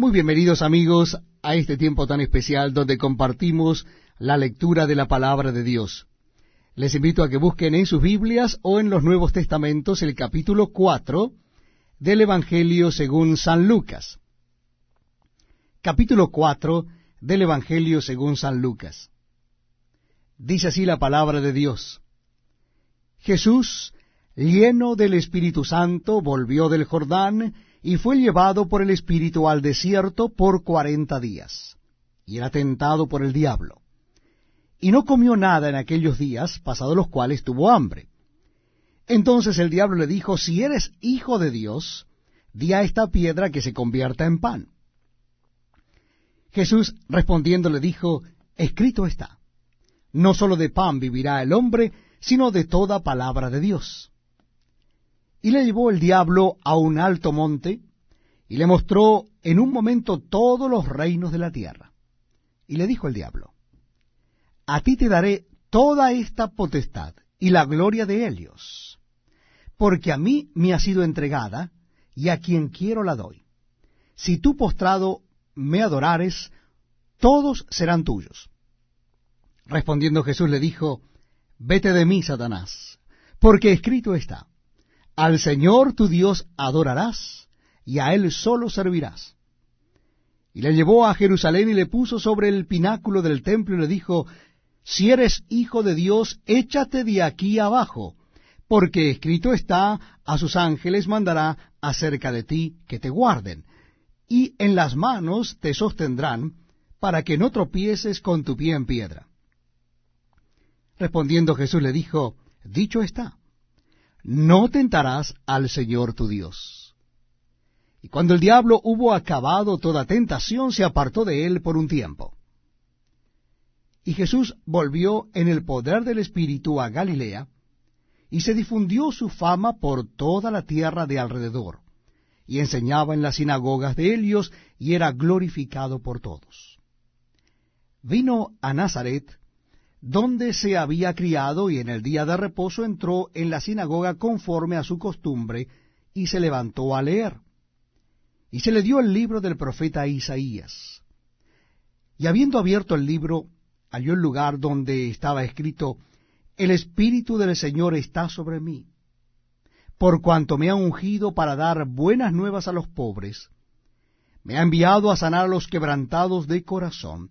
Muy bienvenidos amigos a este tiempo tan especial donde compartimos la lectura de la palabra de Dios. Les invito a que busquen en sus Biblias o en los Nuevos Testamentos el capítulo 4 del Evangelio según San Lucas. Capítulo 4 del Evangelio según San Lucas. Dice así la palabra de Dios. Jesús, lleno del Espíritu Santo, volvió del Jordán y fue llevado por el Espíritu al desierto por cuarenta días, y era tentado por el diablo. Y no comió nada en aquellos días, pasados los cuales tuvo hambre. Entonces el diablo le dijo, si eres hijo de Dios, di a esta piedra que se convierta en pan. Jesús respondiendo le dijo, escrito está, no sólo de pan vivirá el hombre, sino de toda palabra de Dios. Y le llevó el diablo a un alto monte, y le mostró en un momento todos los reinos de la tierra. Y le dijo el diablo, A ti te daré toda esta potestad y la gloria de ellos, porque a mí me ha sido entregada, y a quien quiero la doy. Si tú postrado me adorares, todos serán tuyos. Respondiendo Jesús le dijo, Vete de mí, Satanás, porque escrito está, Al Señor tu Dios adorarás, y a Él solo servirás. Y le llevó a Jerusalén y le puso sobre el pináculo del templo y le dijo, Si eres hijo de Dios, échate de aquí abajo, porque escrito está, a sus ángeles mandará acerca de ti que te guarden, y en las manos te sostendrán, para que no tropieces con tu pie en piedra. Respondiendo Jesús le dijo, Dicho está, no tentarás al Señor tu Dios. Y cuando el diablo hubo acabado toda tentación, se apartó de él por un tiempo. Y Jesús volvió en el poder del Espíritu a Galilea, y se difundió su fama por toda la tierra de alrededor, y enseñaba en las sinagogas de Helios, y era glorificado por todos. Vino a Nazaret, donde se había criado, y en el día de reposo entró en la sinagoga conforme a su costumbre, y se levantó a leer. Y se le dio el libro del profeta Isaías. Y habiendo abierto el libro, halló el lugar donde estaba escrito, El Espíritu del Señor está sobre mí, por cuanto me ha ungido para dar buenas nuevas a los pobres, me ha enviado a sanar a los quebrantados de corazón,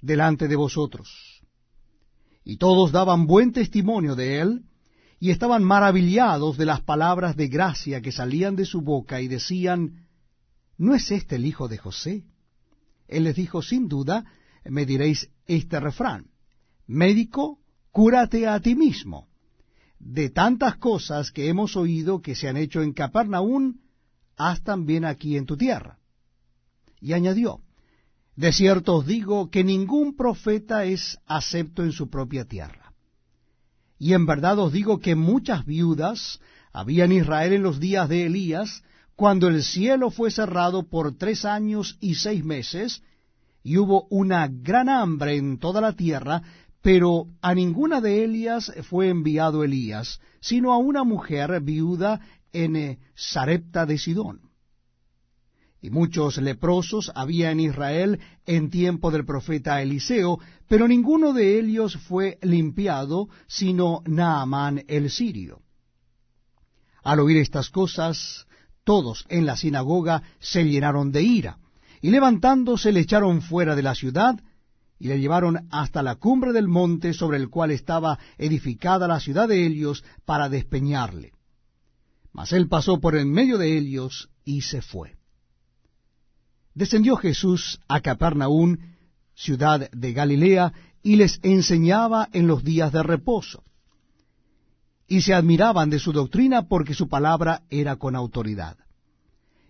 delante de vosotros. Y todos daban buen testimonio de él, y estaban maravillados de las palabras de gracia que salían de su boca, y decían, ¿no es este el hijo de José? Él les dijo, sin duda, me diréis este refrán, médico, cúrate a ti mismo. De tantas cosas que hemos oído que se han hecho en Capernaum, haz también aquí en tu tierra. Y añadió, de cierto os digo que ningún profeta es acepto en su propia tierra. Y en verdad os digo que muchas viudas había en Israel en los días de Elías, cuando el cielo fue cerrado por tres años y seis meses, y hubo una gran hambre en toda la tierra, pero a ninguna de ellas fue enviado Elías, sino a una mujer viuda en eh, Sarepta de Sidón y muchos leprosos había en Israel en tiempo del profeta Eliseo, pero ninguno de ellos fue limpiado, sino Naamán el sirio. Al oír estas cosas, todos en la sinagoga se llenaron de ira, y levantándose le echaron fuera de la ciudad, y le llevaron hasta la cumbre del monte sobre el cual estaba edificada la ciudad de ellos para despeñarle. Mas él pasó por en medio de ellos y se fue descendió Jesús a Capernaum, ciudad de Galilea, y les enseñaba en los días de reposo. Y se admiraban de su doctrina porque su palabra era con autoridad.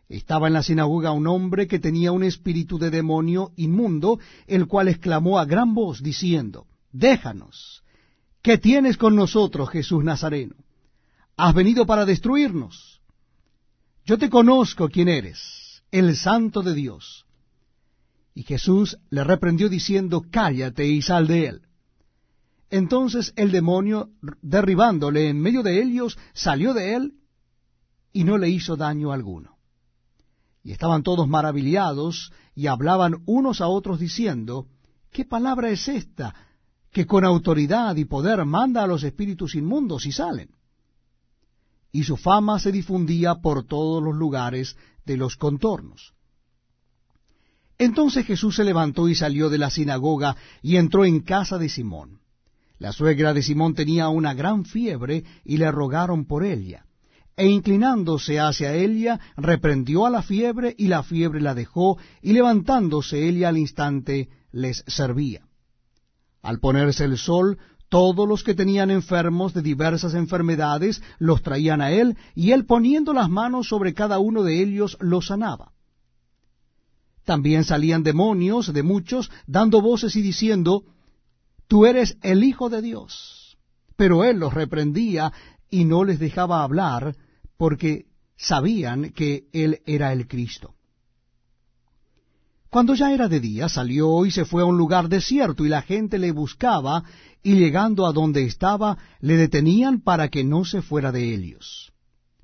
estaba en la sinagoga un hombre que tenía un espíritu de demonio inmundo, el cual exclamó a gran voz, diciendo, Déjanos, ¿qué tienes con nosotros, Jesús Nazareno? ¿Has venido para destruirnos? Yo te conozco quién eres, el santo de Dios. Y Jesús le reprendió diciendo, Cállate y sal de él. Entonces el demonio, derribándole en medio de ellos, salió de él y no le hizo daño alguno. Y estaban todos maravillados y hablaban unos a otros diciendo, ¿qué palabra es esta que con autoridad y poder manda a los espíritus inmundos y salen? Y su fama se difundía por todos los lugares de los contornos. Entonces Jesús se levantó y salió de la sinagoga y entró en casa de Simón. La suegra de Simón tenía una gran fiebre y le rogaron por ella e inclinándose hacia ella, reprendió a la fiebre, y la fiebre la dejó, y levantándose ella al instante les servía. Al ponerse el sol, todos los que tenían enfermos de diversas enfermedades los traían a él, y él poniendo las manos sobre cada uno de ellos los sanaba. También salían demonios de muchos, dando voces y diciendo, Tú eres el Hijo de Dios. Pero él los reprendía y no les dejaba hablar, porque sabían que él era el Cristo. Cuando ya era de día, salió y se fue a un lugar desierto, y la gente le buscaba, y llegando a donde estaba, le detenían para que no se fuera de ellos.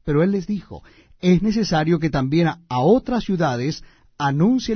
Pero él les dijo, es necesario que también a otras ciudades anuncie